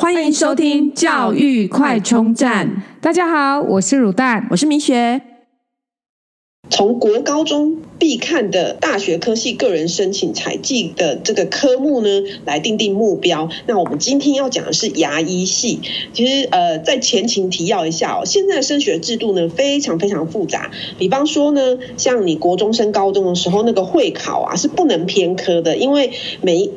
欢迎收听教育快充站。大家好，我是乳蛋，我是明学。从国高中必看的大学科系个人申请采计的这个科目呢，来定定目标。那我们今天要讲的是牙医系。其实呃，在前情提要一下哦，现在的升学制度呢非常非常复杂。比方说呢，像你国中升高中的时候，那个会考啊是不能偏科的，因为每一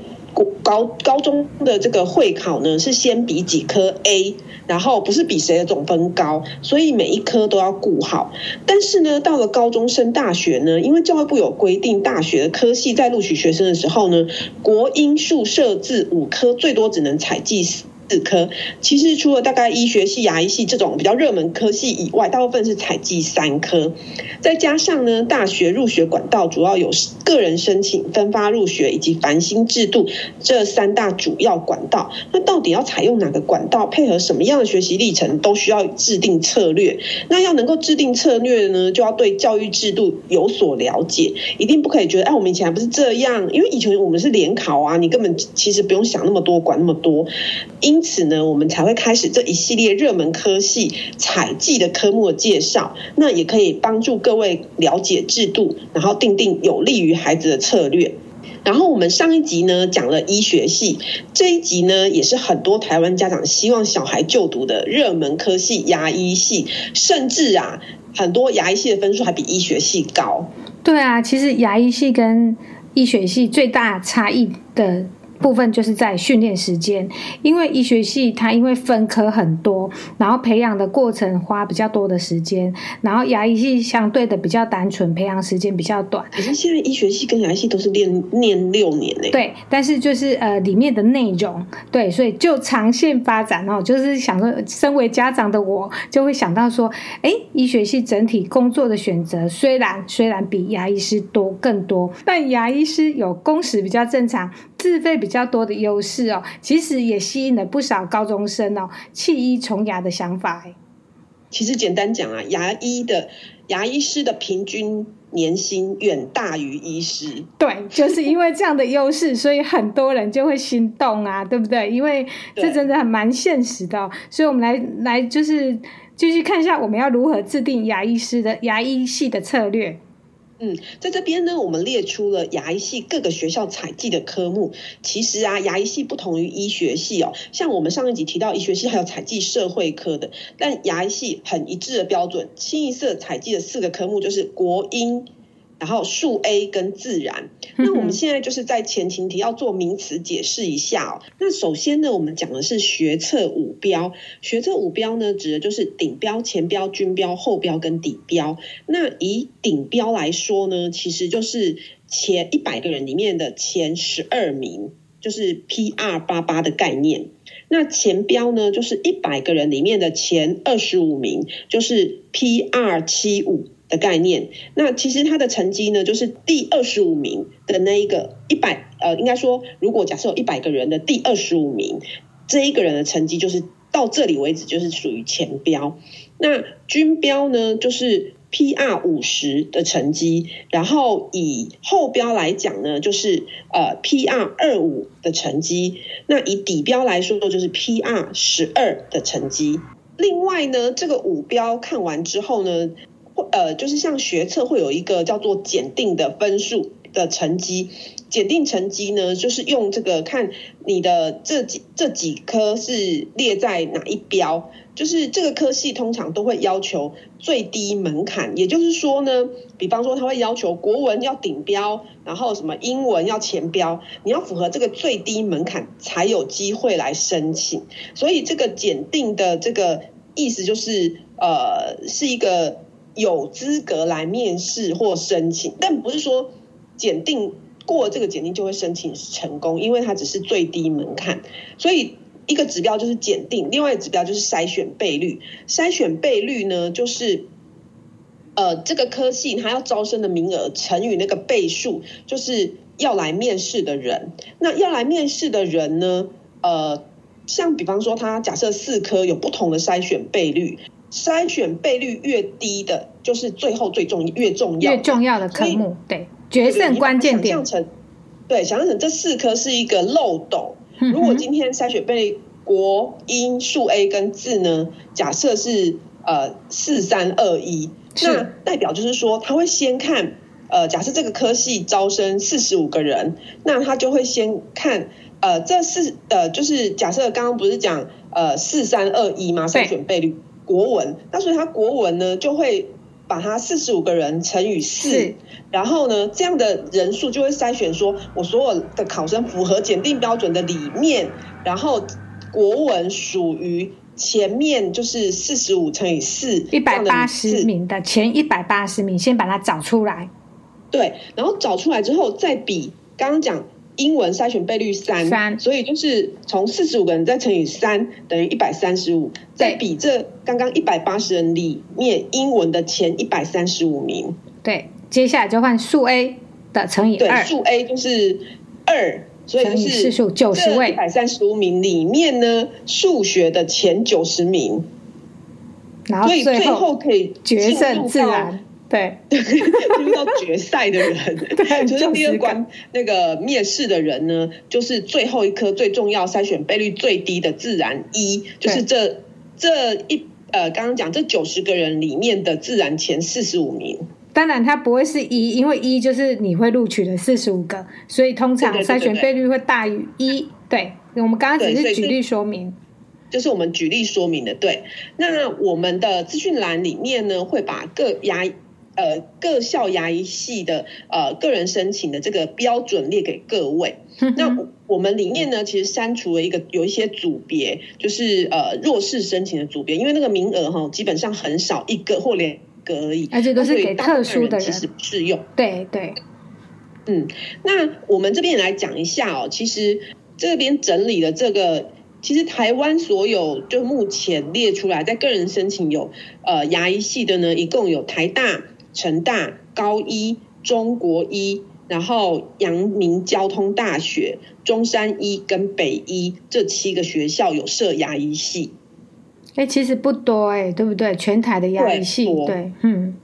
高高中的这个会考呢是先比几科 A。然后不是比谁的总分高，所以每一科都要顾好。但是呢，到了高中升大学呢，因为教育部有规定，大学的科系在录取学生的时候呢，国英数设置五科最多只能采计四科，其实除了大概医学系、牙医系这种比较热门科系以外，大部分是采计三科。再加上呢，大学入学管道主要有个人申请、分发入学以及繁星制度这三大主要管道。那到底要采用哪个管道，配合什么样的学习历程，都需要制定策略。那要能够制定策略呢，就要对教育制度有所了解，一定不可以觉得哎，我们以前还不是这样，因为以前我们是联考啊，你根本其实不用想那么多，管那么多。因因此呢，我们才会开始这一系列热门科系采计的科目的介绍，那也可以帮助各位了解制度，然后定定有利于孩子的策略。然后我们上一集呢讲了医学系，这一集呢也是很多台湾家长希望小孩就读的热门科系牙医系，甚至啊很多牙医系的分数还比医学系高。对啊，其实牙医系跟医学系最大差异的。部分就是在训练时间，因为医学系它因为分科很多，然后培养的过程花比较多的时间，然后牙医系相对的比较单纯，培养时间比较短。可是现在医学系跟牙医系都是练练六年呢？对，但是就是呃里面的内容，对，所以就长线发展哦，就是想说，身为家长的我就会想到说，哎，医学系整体工作的选择虽然虽然比牙医师多更多，但牙医师有工时比较正常。自费比较多的优势哦，其实也吸引了不少高中生哦弃医从牙的想法。其实简单讲啊，牙医的牙医师的平均年薪远大于医师。对，就是因为这样的优势，所以很多人就会心动啊，对不对？因为这真的很蛮现实的哦。所以我们来来就是继续看一下，我们要如何制定牙医师的牙医系的策略。嗯，在这边呢，我们列出了牙医系各个学校采集的科目。其实啊，牙医系不同于医学系哦。像我们上一集提到医学系还有采集社会科的，但牙医系很一致的标准，清一色采集的四个科目就是国英。然后数 A 跟自然，那我们现在就是在前情提要做名词解释一下哦。那首先呢，我们讲的是学测五标，学测五标呢，指的就是顶标、前标、均标、后标跟底标。那以顶标来说呢，其实就是前一百个人里面的前十二名，就是 PR 八八的概念。那前标呢，就是一百个人里面的前二十五名，就是 PR 七五。的概念，那其实他的成绩呢，就是第二十五名的那一个一百，呃，应该说，如果假设有一百个人的第二十五名，这一个人的成绩就是到这里为止，就是属于前标。那均标呢，就是 PR 五十的成绩，然后以后标来讲呢，就是呃 PR 二五的成绩。那以底标来说，就是 PR 十二的成绩。另外呢，这个五标看完之后呢。呃，就是像学测会有一个叫做检定的分数的成绩，检定成绩呢，就是用这个看你的这几这几科是列在哪一标，就是这个科系通常都会要求最低门槛，也就是说呢，比方说他会要求国文要顶标，然后什么英文要前标，你要符合这个最低门槛才有机会来申请，所以这个检定的这个意思就是呃是一个。有资格来面试或申请，但不是说检定过这个检定就会申请成功，因为它只是最低门槛。所以一个指标就是检定，另外一个指标就是筛选倍率。筛选倍率呢，就是呃这个科系它要招生的名额乘以那个倍数，就是要来面试的人。那要来面试的人呢，呃，像比方说他假设四科有不同的筛选倍率。筛选倍率越低的，就是最后最重越重要越重要的科目，对，决胜关键点。对，想象成这四科是一个漏斗。如果今天筛选倍率国英数 A 跟字呢，假设是呃四三二一，那代表就是说他会先看呃，假设这个科系招生四十五个人，那他就会先看呃这四呃就是假设刚刚不是讲呃四三二一吗？筛选倍率国文，那所以他国文呢就会。把它四十五个人乘以四，然后呢，这样的人数就会筛选说，我所有的考生符合检定标准的里面，然后国文属于前面就是四十五乘以四一百八十名的前一百八十名，先把它找出来。对，然后找出来之后再比刚刚讲。英文筛选倍率三，三，所以就是从四十五个人再乘以三，等于一百三十五，再比这刚刚一百八十人里面英文的前一百三十五名。对，接下来就换数 A 的乘以二，数 A 就是二，所以就是四数九十位。一百三十五名里面呢，数学的前九十名，然后最后可以决胜自然。对，进入到决赛的人，对，就是第二关那个面试的人呢，就是最后一科最重要、筛选倍率最低的自然一，就是这这一呃，刚刚讲这九十个人里面的自然前四十五名。当然，它不会是一，因为一就是你会录取的四十五个，所以通常筛选倍率会大于一。对，我们刚刚只是举例说明，就是我们举例说明的。对，那我们的资讯栏里面呢，会把各牙。呃，各校牙医系的呃个人申请的这个标准列给各位。那我们里面呢，其实删除了一个有一些组别，就是呃弱势申请的组别，因为那个名额哈基本上很少，一个或两个而已，而且都是给特殊的人，其实不适用。对对，嗯，那我们这边也来讲一下哦，其实这边整理的这个。其实台湾所有就目前列出来在个人申请有呃牙医系的呢，一共有台大、成大、高一、中国一，然后阳明交通大学、中山一跟北一这七个学校有设牙医系。哎，其实不多哎，对不对？全台的牙医系，对，对，嗯。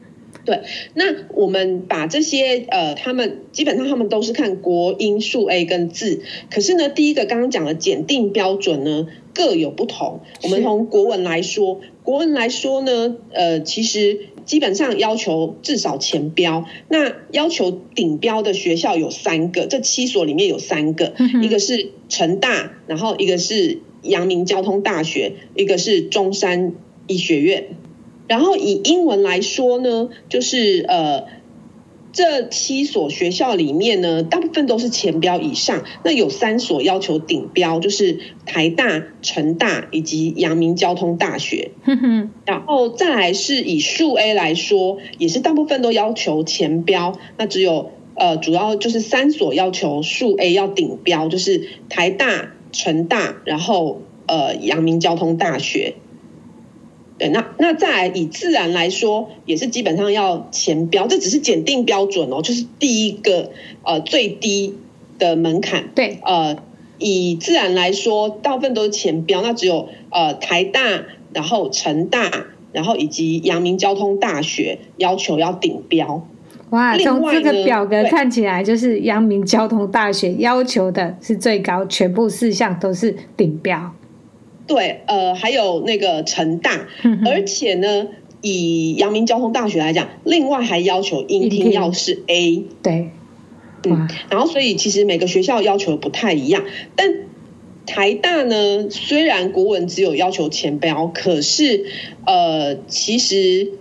对，那我们把这些呃，他们基本上他们都是看国英数 A 跟字，可是呢，第一个刚刚讲的检定标准呢各有不同。我们从国文来说，国文来说呢，呃，其实基本上要求至少前标，那要求顶标的学校有三个，这七所里面有三个，嗯、一个是成大，然后一个是阳明交通大学，一个是中山医学院。然后以英文来说呢，就是呃，这七所学校里面呢，大部分都是前标以上。那有三所要求顶标，就是台大、成大以及阳明交通大学。然后再来是以数 A 来说，也是大部分都要求前标。那只有呃，主要就是三所要求数 A 要顶标，就是台大、成大，然后呃，阳明交通大学。对，那那再来以自然来说，也是基本上要前标，这只是检定标准哦，就是第一个呃最低的门槛。对，呃，以自然来说，大部分都是前标，那只有呃台大，然后成大，然后以及阳明交通大学要求要顶标。哇，从这个表格看起来，就是阳明交通大学要求的是最高，全部四项都是顶标。对，呃，还有那个成大，而且呢，以阳明交通大学来讲，另外还要求英听要是 A，对，嗯，然后所以其实每个学校要求不太一样，但台大呢，虽然国文只有要求前标，可是呃，其实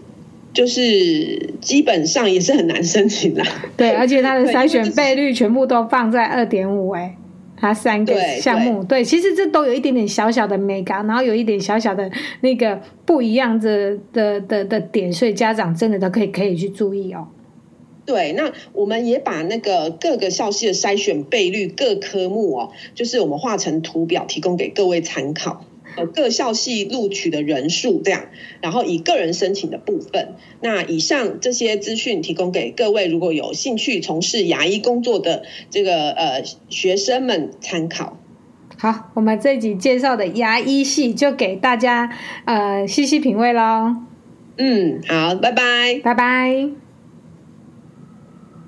就是基本上也是很难申请的，对，而且它的筛选倍率全部都放在二点五，哎。它三个项目，对，其实这都有一点点小小的美感，然后有一点小小的那个不一样的的的的点，所以家长真的都可以可以去注意哦。对，那我们也把那个各个校系的筛选倍率各科目哦，就是我们画成图表提供给各位参考。呃，各校系录取的人数这样，然后以个人申请的部分，那以上这些资讯提供给各位，如果有兴趣从事牙医工作的这个呃学生们参考。好，我们这一集介绍的牙医系就给大家呃细细品味喽。嗯，好，拜拜，拜拜。